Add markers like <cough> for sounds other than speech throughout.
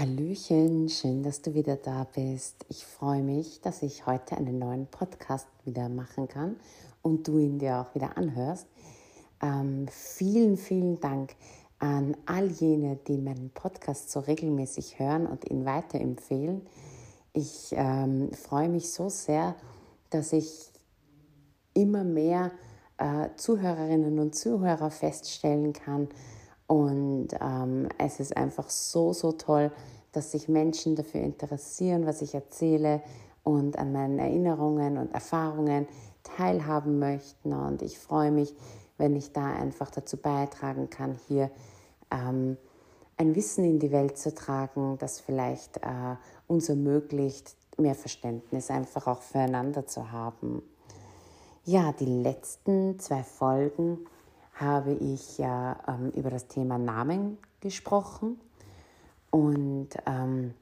Hallöchen, schön, dass du wieder da bist. Ich freue mich, dass ich heute einen neuen Podcast wieder machen kann und du ihn dir auch wieder anhörst. Ähm, vielen, vielen Dank an all jene, die meinen Podcast so regelmäßig hören und ihn weiterempfehlen. Ich ähm, freue mich so sehr, dass ich immer mehr äh, Zuhörerinnen und Zuhörer feststellen kann, und ähm, es ist einfach so, so toll, dass sich Menschen dafür interessieren, was ich erzähle und an meinen Erinnerungen und Erfahrungen teilhaben möchten. Und ich freue mich, wenn ich da einfach dazu beitragen kann, hier ähm, ein Wissen in die Welt zu tragen, das vielleicht äh, uns ermöglicht, mehr Verständnis einfach auch füreinander zu haben. Ja, die letzten zwei Folgen habe ich ja ähm, über das Thema Namen gesprochen. Und ähm,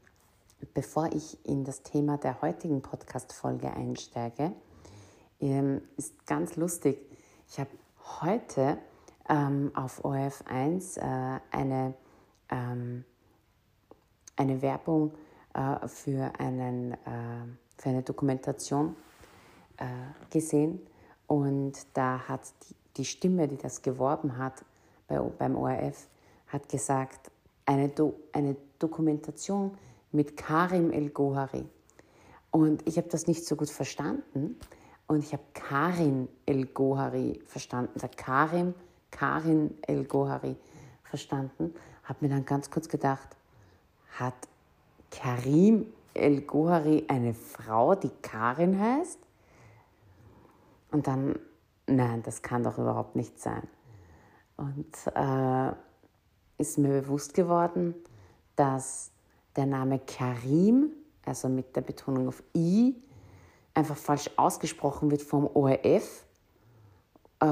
bevor ich in das Thema der heutigen Podcast-Folge einsteige, ähm, ist ganz lustig. Ich habe heute ähm, auf ORF1 äh, eine, ähm, eine Werbung äh, für, einen, äh, für eine Dokumentation äh, gesehen. Und da hat die die Stimme, die das geworben hat bei, beim ORF, hat gesagt, eine, Do, eine Dokumentation mit Karim El-Gohari. Und ich habe das nicht so gut verstanden. Und ich habe Karin El-Gohari verstanden. Also Karim, Karin El-Gohari verstanden. Habe mir dann ganz kurz gedacht, hat Karim El-Gohari eine Frau, die Karin heißt? Und dann nein, das kann doch überhaupt nicht sein. Und äh, ist mir bewusst geworden, dass der Name Karim, also mit der Betonung auf I, einfach falsch ausgesprochen wird vom ORF, äh,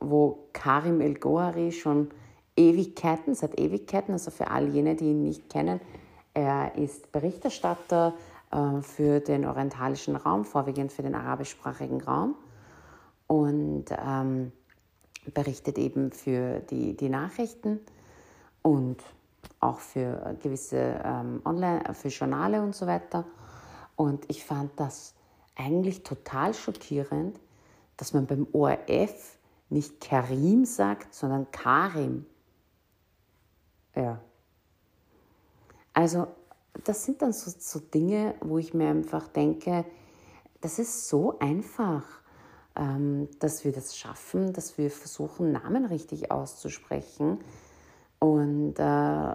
wo Karim El Gohari schon Ewigkeiten, seit Ewigkeiten, also für all jene, die ihn nicht kennen, er ist Berichterstatter äh, für den orientalischen Raum, vorwiegend für den arabischsprachigen Raum und ähm, berichtet eben für die, die Nachrichten und auch für gewisse ähm, Online, für Journale und so weiter. Und ich fand das eigentlich total schockierend, dass man beim ORF nicht Karim sagt, sondern Karim. Ja. Also das sind dann so, so Dinge, wo ich mir einfach denke, das ist so einfach. Ähm, dass wir das schaffen, dass wir versuchen, Namen richtig auszusprechen. Und äh,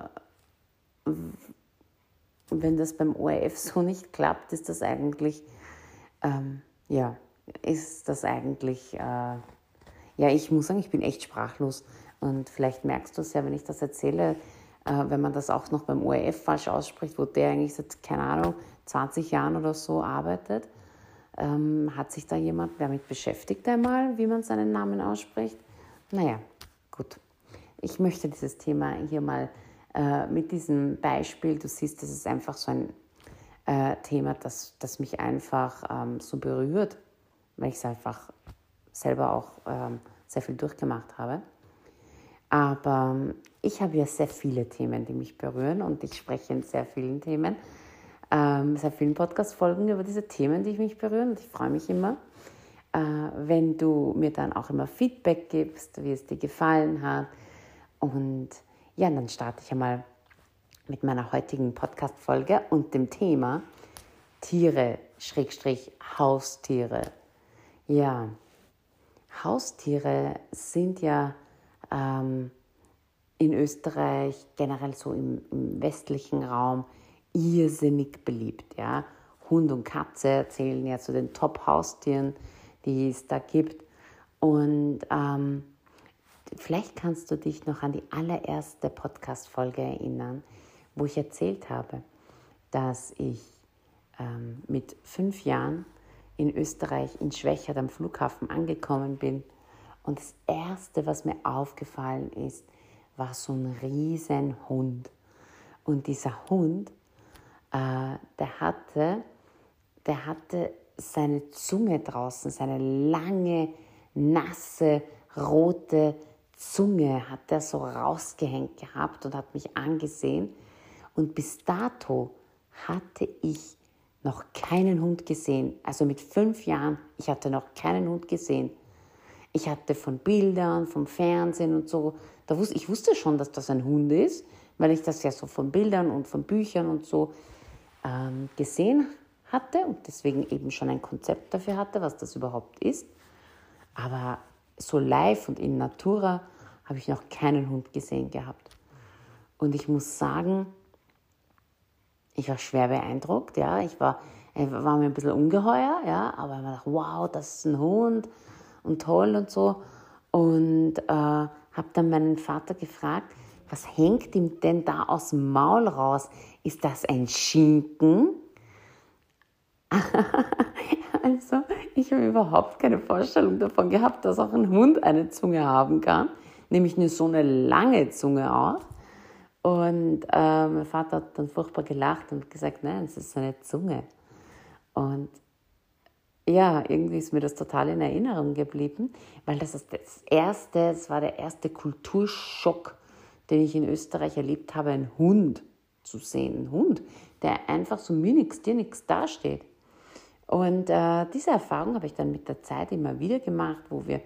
wenn das beim ORF so nicht klappt, ist das eigentlich, ähm, ja, ist das eigentlich, äh, ja, ich muss sagen, ich bin echt sprachlos. Und vielleicht merkst du es ja, wenn ich das erzähle, äh, wenn man das auch noch beim ORF falsch ausspricht, wo der eigentlich seit, keine Ahnung, 20 Jahren oder so arbeitet. Ähm, hat sich da jemand damit beschäftigt einmal, wie man seinen Namen ausspricht? Naja, gut. Ich möchte dieses Thema hier mal äh, mit diesem Beispiel, du siehst, das ist einfach so ein äh, Thema, das, das mich einfach ähm, so berührt, weil ich es einfach selber auch ähm, sehr viel durchgemacht habe. Aber ähm, ich habe ja sehr viele Themen, die mich berühren und ich spreche in sehr vielen Themen ähm, sehr vielen Podcast-Folgen über diese Themen, die mich berühren. Und ich freue mich immer, äh, wenn du mir dann auch immer Feedback gibst, wie es dir gefallen hat. Und ja, dann starte ich einmal mit meiner heutigen Podcast-Folge und dem Thema Tiere, Schrägstrich Haustiere. Ja, Haustiere sind ja ähm, in Österreich, generell so im, im westlichen Raum, irrsinnig beliebt. Ja? Hund und Katze zählen ja zu den Top-Haustieren, die es da gibt. Und ähm, vielleicht kannst du dich noch an die allererste Podcast-Folge erinnern, wo ich erzählt habe, dass ich ähm, mit fünf Jahren in Österreich in Schwächert am Flughafen angekommen bin. Und das Erste, was mir aufgefallen ist, war so ein riesen Hund. Und dieser Hund, äh, der, hatte, der hatte seine Zunge draußen, seine lange, nasse, rote Zunge hat er so rausgehängt gehabt und hat mich angesehen. Und bis dato hatte ich noch keinen Hund gesehen. Also mit fünf Jahren, ich hatte noch keinen Hund gesehen. Ich hatte von Bildern, vom Fernsehen und so, da wusste, ich wusste schon, dass das ein Hund ist, weil ich das ja so von Bildern und von Büchern und so ähm, gesehen hatte und deswegen eben schon ein Konzept dafür hatte, was das überhaupt ist. Aber so live und in Natura habe ich noch keinen Hund gesehen gehabt. Und ich muss sagen, ich war schwer beeindruckt, ja. Ich war, ich war mir ein bisschen ungeheuer, ja, aber ich dachte, wow, das ist ein Hund und toll und so. Und äh, habe dann meinen Vater gefragt, was hängt ihm denn da aus dem Maul raus? Ist das ein Schinken? <laughs> <laughs> also, ich habe überhaupt keine Vorstellung davon gehabt, dass auch ein Hund eine Zunge haben kann, nämlich nur so eine lange Zunge auch. Und äh, mein Vater hat dann furchtbar gelacht und gesagt, nein, es ist seine Zunge. Und ja, irgendwie ist mir das total in Erinnerung geblieben, weil das ist das erste, es war der erste Kulturschock, den ich in Österreich erlebt habe, einen Hund zu sehen. Ein Hund, der einfach so mir nichts, dir nichts dasteht. Und äh, diese Erfahrung habe ich dann mit der Zeit immer wieder gemacht, wo wir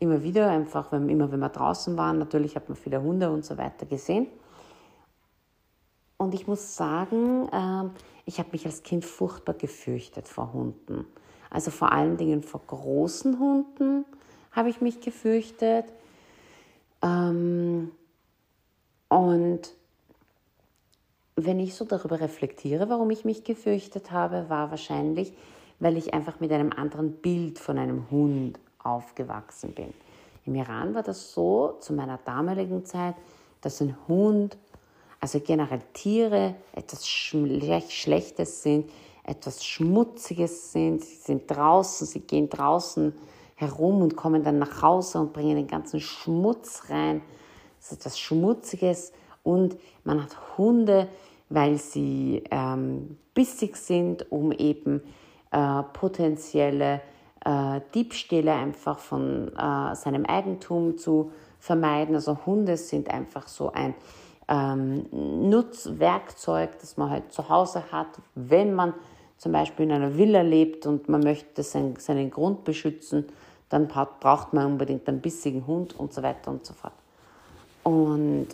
immer wieder einfach, wenn, immer wenn wir draußen waren, natürlich hat man viele Hunde und so weiter gesehen. Und ich muss sagen, äh, ich habe mich als Kind furchtbar gefürchtet vor Hunden. Also vor allen Dingen vor großen Hunden habe ich mich gefürchtet. Ähm, und wenn ich so darüber reflektiere, warum ich mich gefürchtet habe, war wahrscheinlich, weil ich einfach mit einem anderen Bild von einem Hund aufgewachsen bin. Im Iran war das so zu meiner damaligen Zeit, dass ein Hund also generell Tiere etwas Schlechtes sind, etwas Schmutziges sind. Sie sind draußen, sie gehen draußen herum und kommen dann nach Hause und bringen den ganzen Schmutz rein. Das ist etwas Schmutziges und man hat Hunde, weil sie ähm, bissig sind, um eben äh, potenzielle äh, Diebstähle einfach von äh, seinem Eigentum zu vermeiden. Also Hunde sind einfach so ein ähm, Nutzwerkzeug, das man halt zu Hause hat, wenn man zum Beispiel in einer Villa lebt und man möchte sein, seinen Grund beschützen, dann braucht man unbedingt einen bissigen Hund und so weiter und so fort. Und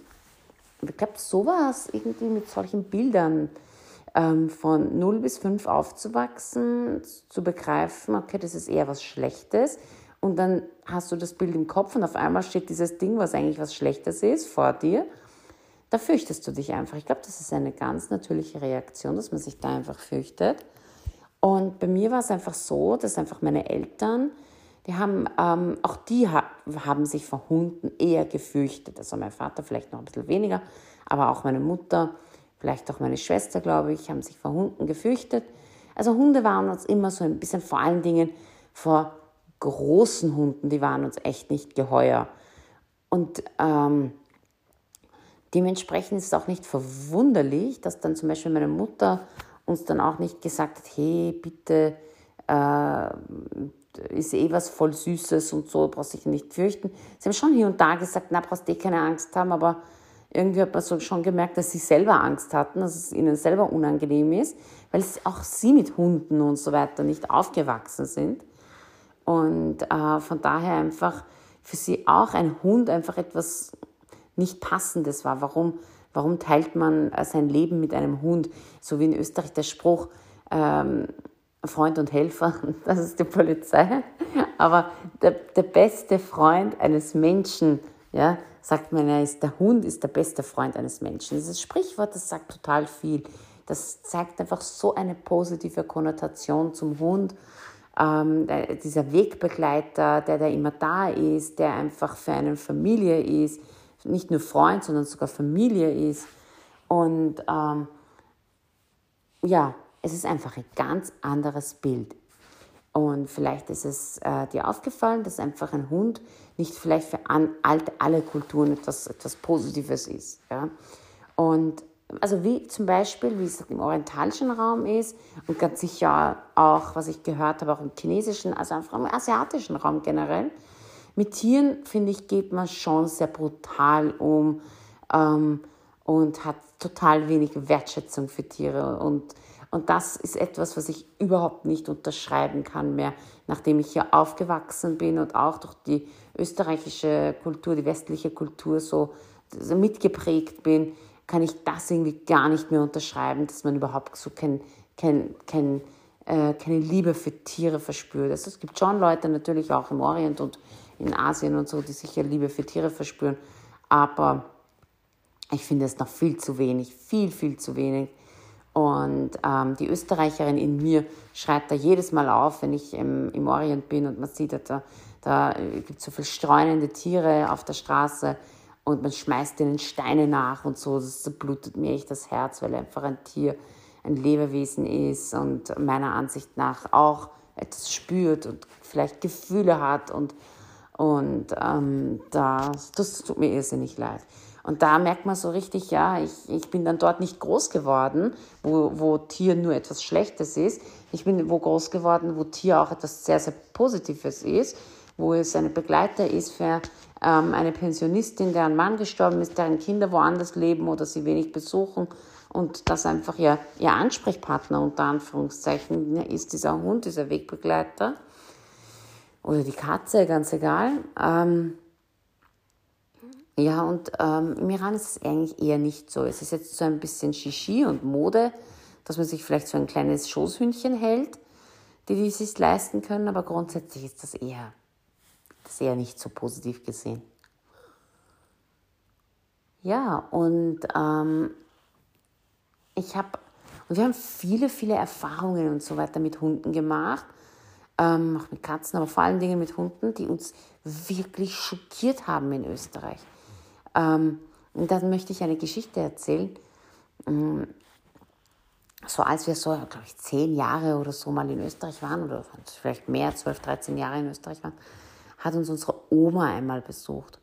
ich glaube, sowas irgendwie mit solchen Bildern von 0 bis 5 aufzuwachsen, zu begreifen, okay, das ist eher was Schlechtes. Und dann hast du das Bild im Kopf und auf einmal steht dieses Ding, was eigentlich was Schlechtes ist, vor dir da fürchtest du dich einfach. Ich glaube, das ist eine ganz natürliche Reaktion, dass man sich da einfach fürchtet. Und bei mir war es einfach so, dass einfach meine Eltern, die haben, ähm, auch die ha haben sich vor Hunden eher gefürchtet. Also mein Vater vielleicht noch ein bisschen weniger, aber auch meine Mutter, vielleicht auch meine Schwester, glaube ich, haben sich vor Hunden gefürchtet. Also Hunde waren uns immer so ein bisschen vor allen Dingen vor großen Hunden, die waren uns echt nicht geheuer. Und ähm, Dementsprechend ist es auch nicht verwunderlich, dass dann zum Beispiel meine Mutter uns dann auch nicht gesagt hat, hey, bitte, äh, ist eh was voll Süßes und so, brauchst dich nicht fürchten. Sie haben schon hier und da gesagt, na, brauchst eh keine Angst haben, aber irgendwie hat man so schon gemerkt, dass sie selber Angst hatten, dass es ihnen selber unangenehm ist, weil auch sie mit Hunden und so weiter nicht aufgewachsen sind. Und äh, von daher einfach für sie auch ein Hund einfach etwas nicht passendes war. Warum, warum teilt man äh, sein Leben mit einem Hund? So wie in Österreich der Spruch, ähm, Freund und Helfer, <laughs> das ist die Polizei. Aber der, der beste Freund eines Menschen, ja, sagt man, ja, ist, der Hund ist der beste Freund eines Menschen. Dieses Sprichwort, das sagt total viel. Das zeigt einfach so eine positive Konnotation zum Hund. Ähm, dieser Wegbegleiter, der, der immer da ist, der einfach für eine Familie ist, nicht nur Freund, sondern sogar Familie ist. Und ähm, ja, Es ist einfach ein ganz anderes Bild. Und vielleicht ist es äh, dir aufgefallen, dass einfach ein Hund nicht vielleicht für an, alt, alle Kulturen etwas, etwas Positives ist. Ja? Und also wie zum Beispiel, wie es im orientalischen Raum ist und ganz sicher auch, was ich gehört habe, auch im chinesischen, also einfach im asiatischen Raum generell. Mit Tieren, finde ich, geht man schon sehr brutal um ähm, und hat total wenig Wertschätzung für Tiere und und das ist etwas, was ich überhaupt nicht unterschreiben kann mehr, nachdem ich hier aufgewachsen bin und auch durch die österreichische Kultur, die westliche Kultur so, mitgeprägt bin, kann ich das irgendwie gar nicht mehr unterschreiben, dass man überhaupt so kein, kein, kein, äh, keine Liebe für Tiere verspürt. Also es gibt schon Leute natürlich auch im Orient und in Asien und so, die sicher Liebe für Tiere verspüren, aber ich finde es noch viel zu wenig, viel, viel zu wenig. Und ähm, die Österreicherin in mir schreit da jedes Mal auf, wenn ich im, im Orient bin und man sieht, da, da gibt es so viele streunende Tiere auf der Straße und man schmeißt ihnen Steine nach und so. Das blutet mir echt das Herz, weil einfach ein Tier ein Lebewesen ist und meiner Ansicht nach auch etwas spürt und vielleicht Gefühle hat und, und ähm, das, das tut mir irrsinnig leid. Und da merkt man so richtig, ja, ich, ich bin dann dort nicht groß geworden, wo, wo Tier nur etwas Schlechtes ist. Ich bin wo groß geworden, wo Tier auch etwas sehr, sehr Positives ist, wo es ein Begleiter ist für ähm, eine Pensionistin, deren Mann gestorben ist, deren Kinder woanders leben oder sie wenig besuchen und das einfach ihr, ihr Ansprechpartner unter Anführungszeichen ist, dieser Hund, dieser Wegbegleiter oder die Katze, ganz egal. Ähm, ja, und ähm, im Iran ist es eigentlich eher nicht so. Es ist jetzt so ein bisschen Shishi und Mode, dass man sich vielleicht so ein kleines Schoßhündchen hält, die die sich leisten können, aber grundsätzlich ist das eher, das eher nicht so positiv gesehen. Ja, und ähm, ich habe, und wir haben viele, viele Erfahrungen und so weiter mit Hunden gemacht, ähm, auch mit Katzen, aber vor allen Dingen mit Hunden, die uns wirklich schockiert haben in Österreich. Ähm, und dann möchte ich eine Geschichte erzählen. Ähm, so als wir so, glaube ich, zehn Jahre oder so mal in Österreich waren, oder vielleicht mehr, zwölf, dreizehn Jahre in Österreich waren, hat uns unsere Oma einmal besucht.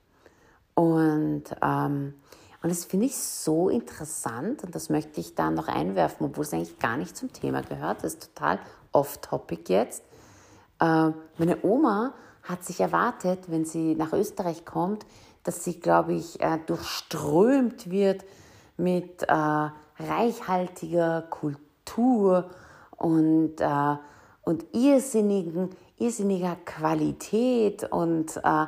Und, ähm, und das finde ich so interessant und das möchte ich da noch einwerfen, obwohl es eigentlich gar nicht zum Thema gehört. Das ist total off-topic jetzt. Äh, meine Oma hat sich erwartet, wenn sie nach Österreich kommt, dass sie, glaube ich, äh, durchströmt wird mit äh, reichhaltiger Kultur und, äh, und irrsinnigen, irrsinniger Qualität und äh,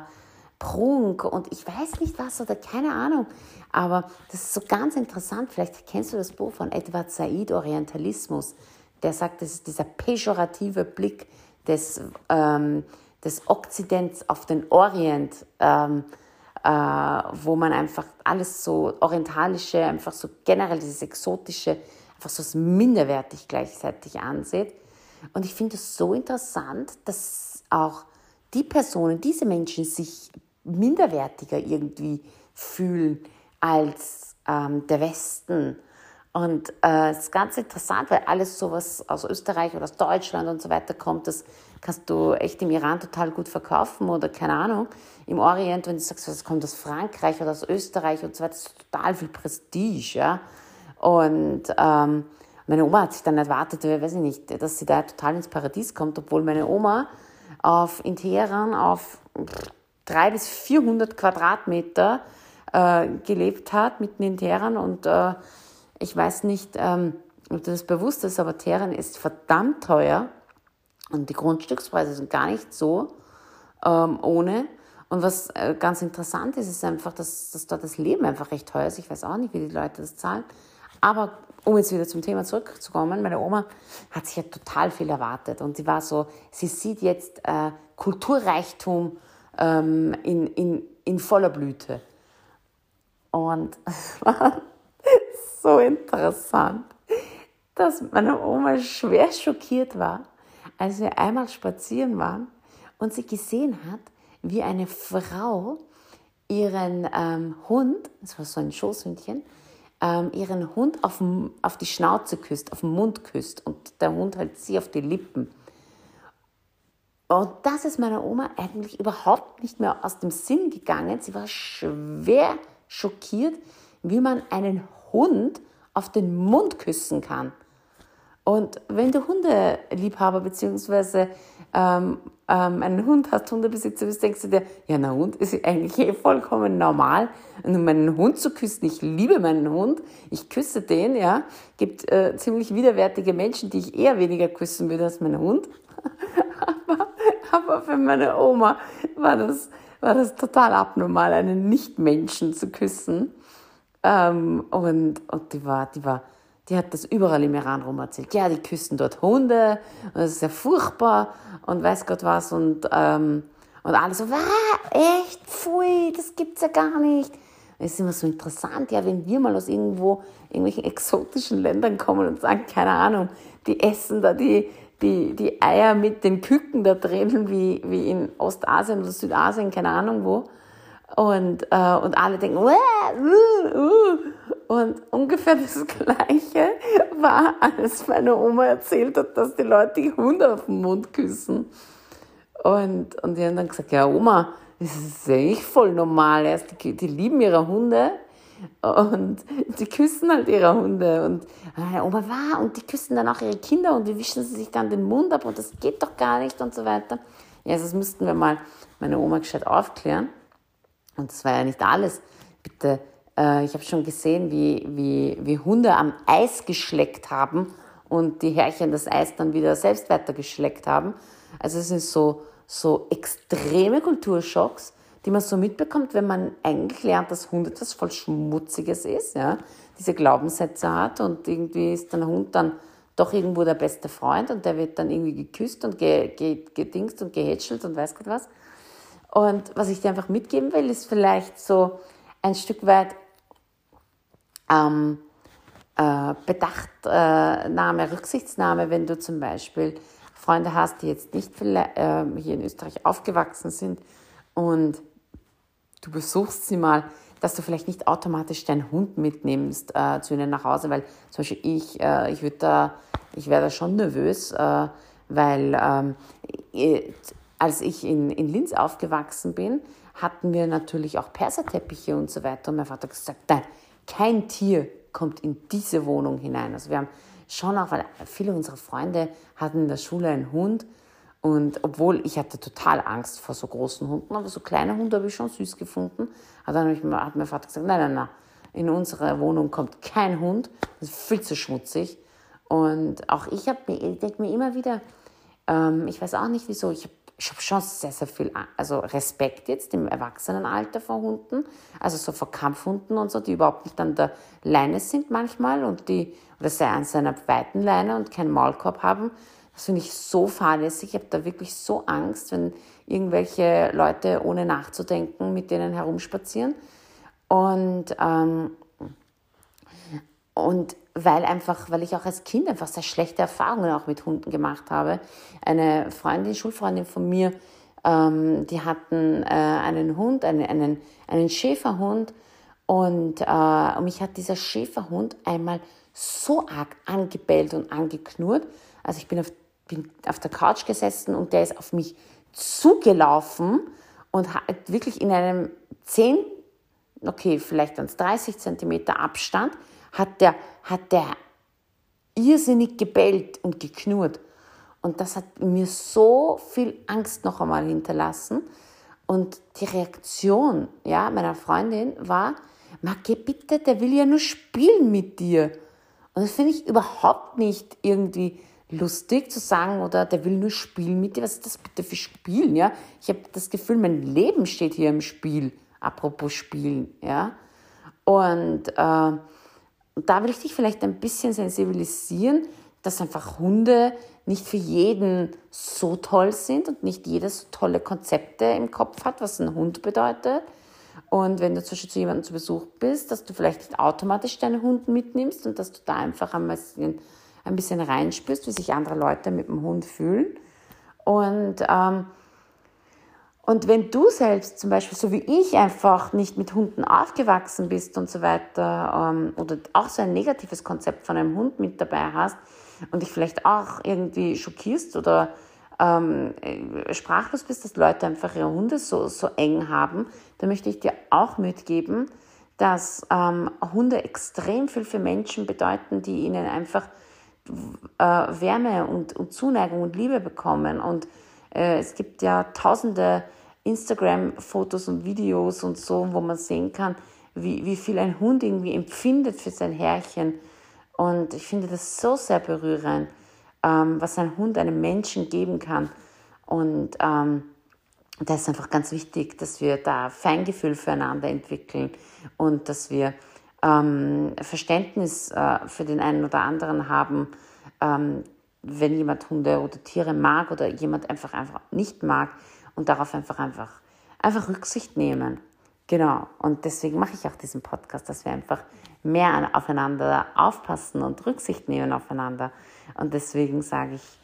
Prunk und ich weiß nicht was oder keine Ahnung. Aber das ist so ganz interessant. Vielleicht kennst du das Buch von Edward Said, Orientalismus. Der sagt, das ist dieser pejorative Blick des, ähm, des Okzidents auf den Orient. Ähm, äh, wo man einfach alles so orientalische, einfach so generell dieses exotische, einfach so als minderwertig gleichzeitig ansieht. Und ich finde es so interessant, dass auch die Personen, diese Menschen sich minderwertiger irgendwie fühlen als ähm, der Westen. Und äh, es ist ganz interessant, weil alles so was aus Österreich oder aus Deutschland und so weiter kommt, das kannst du echt im Iran total gut verkaufen oder keine Ahnung. Im Orient, wenn du sagst, das kommt aus Frankreich oder aus Österreich und so weiter, ist total viel Prestige, ja. Und ähm, meine Oma hat sich dann erwartet, weiß ich nicht, dass sie da total ins Paradies kommt, obwohl meine Oma auf, in Teheran auf 300 bis 400 Quadratmeter äh, gelebt hat, mitten in Teheran. Und äh, ich weiß nicht, ähm, ob das bewusst ist, aber Teheran ist verdammt teuer. Und die Grundstückspreise sind gar nicht so ähm, ohne. Und was äh, ganz interessant ist, ist einfach, dass, dass dort das Leben einfach recht teuer ist. Ich weiß auch nicht, wie die Leute das zahlen. Aber um jetzt wieder zum Thema zurückzukommen, meine Oma hat sich ja total viel erwartet. Und sie war so, sie sieht jetzt äh, Kulturreichtum ähm, in, in, in voller Blüte. Und es <laughs> war so interessant, dass meine Oma schwer schockiert war, als wir einmal spazieren waren und sie gesehen hat, wie eine Frau ihren ähm, Hund, das war so ein Schoßhündchen, ähm, ihren Hund auf, auf die Schnauze küsst, auf den Mund küsst und der Hund halt sie auf die Lippen. Und das ist meiner Oma eigentlich überhaupt nicht mehr aus dem Sinn gegangen. Sie war schwer schockiert, wie man einen Hund auf den Mund küssen kann. Und wenn du Hundeliebhaber bzw. Ähm, ähm, einen Hund hast, Hundebesitzer bist, denkst du dir, ja, na Hund ist eigentlich eh vollkommen normal. Meinen Hund zu küssen, ich liebe meinen Hund, ich küsse den, ja. Gibt äh, ziemlich widerwärtige Menschen, die ich eher weniger küssen würde als meinen Hund. <laughs> aber, aber für meine Oma war das, war das total abnormal, einen Nicht-Menschen zu küssen. Ähm, und, und die war, die war, die hat das überall im Iran rum erzählt. Ja, die küssen dort Hunde und das ist ja furchtbar und weiß Gott was und, ähm, und alle so, was, echt, pfui, das gibt's ja gar nicht. Es ist immer so interessant, ja, wenn wir mal aus irgendwo, irgendwelchen exotischen Ländern kommen und sagen, keine Ahnung, die essen da die, die, die Eier mit den Küken da drinnen, wie, wie in Ostasien oder Südasien, keine Ahnung wo. Und, äh, und alle denken, uh, uh. Und ungefähr das <laughs> Gleiche war, als meine Oma erzählt hat, dass die Leute die Hunde auf den Mund küssen. Und, und die haben dann gesagt, ja Oma, das ist echt voll normal. Erst die, die lieben ihre Hunde und die küssen halt ihre Hunde. Und ja, Oma war, und die küssen dann auch ihre Kinder und die wischen sie sich dann den Mund ab und das geht doch gar nicht und so weiter. Ja, das müssten wir mal meine Oma gescheit aufklären. Und das war ja nicht alles. Bitte äh, ich habe schon gesehen, wie, wie, wie Hunde am Eis geschleckt haben und die Herrchen das Eis dann wieder selbst weiter geschleckt haben. Also es sind so, so extreme Kulturschocks, die man so mitbekommt, wenn man eigentlich lernt, dass Hund etwas voll Schmutziges ist, ja, diese Glaubenssätze hat und irgendwie ist der Hund dann doch irgendwo der beste Freund und der wird dann irgendwie geküsst und ge, ge, gedingst und gehätschelt und weiß Gott was. Und was ich dir einfach mitgeben will, ist vielleicht so ein Stück weit ähm, äh, Bedachtnahme, Rücksichtsnahme, wenn du zum Beispiel Freunde hast, die jetzt nicht äh, hier in Österreich aufgewachsen sind und du besuchst sie mal, dass du vielleicht nicht automatisch deinen Hund mitnimmst äh, zu ihnen nach Hause, weil zum Beispiel ich, äh, ich würde da, ich wäre da schon nervös, äh, weil ähm, als ich in, in Linz aufgewachsen bin, hatten wir natürlich auch Perserteppiche und so weiter und mein Vater hat gesagt, nein, kein Tier kommt in diese Wohnung hinein. Also wir haben schon auch, weil viele unserer Freunde hatten in der Schule einen Hund und obwohl ich hatte total Angst vor so großen Hunden, aber so kleine Hunde habe ich schon süß gefunden. Aber dann hat mein Vater gesagt, nein, nein, nein, in unserer Wohnung kommt kein Hund, das ist viel zu schmutzig. Und auch ich, ich denke mir immer wieder, ähm, ich weiß auch nicht wieso, ich habe ich habe schon sehr, sehr viel also Respekt jetzt im Erwachsenenalter vor Hunden, also so vor Kampfhunden und so, die überhaupt nicht an der Leine sind manchmal und die, oder sei an seiner weiten Leine und keinen Maulkorb haben. Das finde ich so fahrlässig. Ich habe da wirklich so Angst, wenn irgendwelche Leute ohne nachzudenken mit denen herumspazieren. Und, ähm, und weil einfach, weil ich auch als Kind einfach sehr schlechte Erfahrungen auch mit Hunden gemacht habe. Eine Freundin, Schulfreundin von mir, ähm, die hatten äh, einen Hund, einen, einen, einen Schäferhund und, äh, und mich hat dieser Schäferhund einmal so arg angebellt und angeknurrt. Also ich bin auf, bin auf der Couch gesessen und der ist auf mich zugelaufen und hat wirklich in einem 10, okay, vielleicht ans 30 Zentimeter Abstand hat der, hat der irrsinnig gebellt und geknurrt. Und das hat mir so viel Angst noch einmal hinterlassen. Und die Reaktion ja, meiner Freundin war, Marke, bitte, der will ja nur spielen mit dir. Und das finde ich überhaupt nicht irgendwie lustig zu sagen, oder der will nur spielen mit dir. Was ist das bitte für Spielen? Ja? Ich habe das Gefühl, mein Leben steht hier im Spiel. Apropos Spielen. Ja? Und äh, und da will ich dich vielleicht ein bisschen sensibilisieren, dass einfach Hunde nicht für jeden so toll sind und nicht jeder so tolle Konzepte im Kopf hat, was ein Hund bedeutet. Und wenn du zum Beispiel zu jemandem zu Besuch bist, dass du vielleicht nicht automatisch deinen Hund mitnimmst und dass du da einfach ein bisschen, ein bisschen reinspürst, wie sich andere Leute mit dem Hund fühlen. Und, ähm, Und wenn du selbst zum Beispiel, so wie ich, einfach nicht mit Hunden aufgewachsen bist und so weiter, ähm, oder auch so ein negatives Konzept von einem Hund mit dabei hast und dich vielleicht auch irgendwie schockierst oder ähm, äh, sprachlos bist, dass Leute einfach ihre Hunde so, so eng haben, dann möchte ich dir auch mitgeben, dass ähm, Hunde extrem viel für Menschen bedeuten, die ihnen einfach äh, Wärme und, und Zuneigung und Liebe bekommen. Und es gibt ja tausende Instagram-Fotos und Videos und so, wo man sehen kann, wie, wie viel ein Hund irgendwie empfindet für sein Herrchen. Und ich finde das so sehr berührend, ähm, was ein Hund einem Menschen geben kann. Und ähm, das ist einfach ganz wichtig, dass wir da Feingefühl füreinander entwickeln und dass wir ähm, Verständnis äh, für den einen oder anderen haben, ähm, wenn jemand Hunde oder Tiere mag oder jemand einfach einfach nicht mag und darauf einfach einfach einfach Rücksicht nehmen. Genau. Und deswegen mache ich auch diesen Podcast, dass wir einfach mehr aufeinander aufpassen und Rücksicht nehmen aufeinander. Und deswegen sage ich,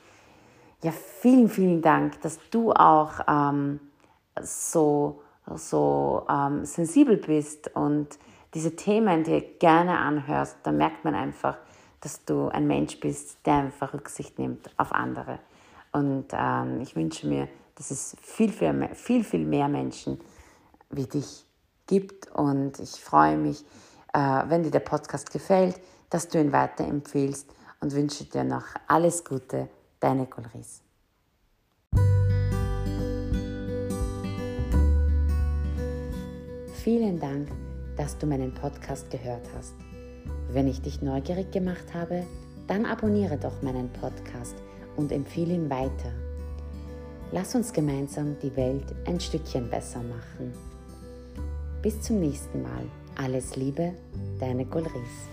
ja, vielen, vielen Dank, dass du auch ähm, so, so ähm, sensibel bist und diese Themen dir gerne anhörst. Da merkt man einfach, dass du ein Mensch bist, der einfach Rücksicht nimmt auf andere. Und ähm, ich wünsche mir, dass es viel, viel, mehr, viel, viel mehr Menschen wie dich gibt. Und ich freue mich, äh, wenn dir der Podcast gefällt, dass du ihn weiterempfehlst und wünsche dir noch alles Gute. Deine Colris. Vielen Dank, dass du meinen Podcast gehört hast. Wenn ich dich neugierig gemacht habe, dann abonniere doch meinen Podcast und empfehle ihn weiter. Lass uns gemeinsam die Welt ein Stückchen besser machen. Bis zum nächsten Mal. Alles Liebe, deine Gulris.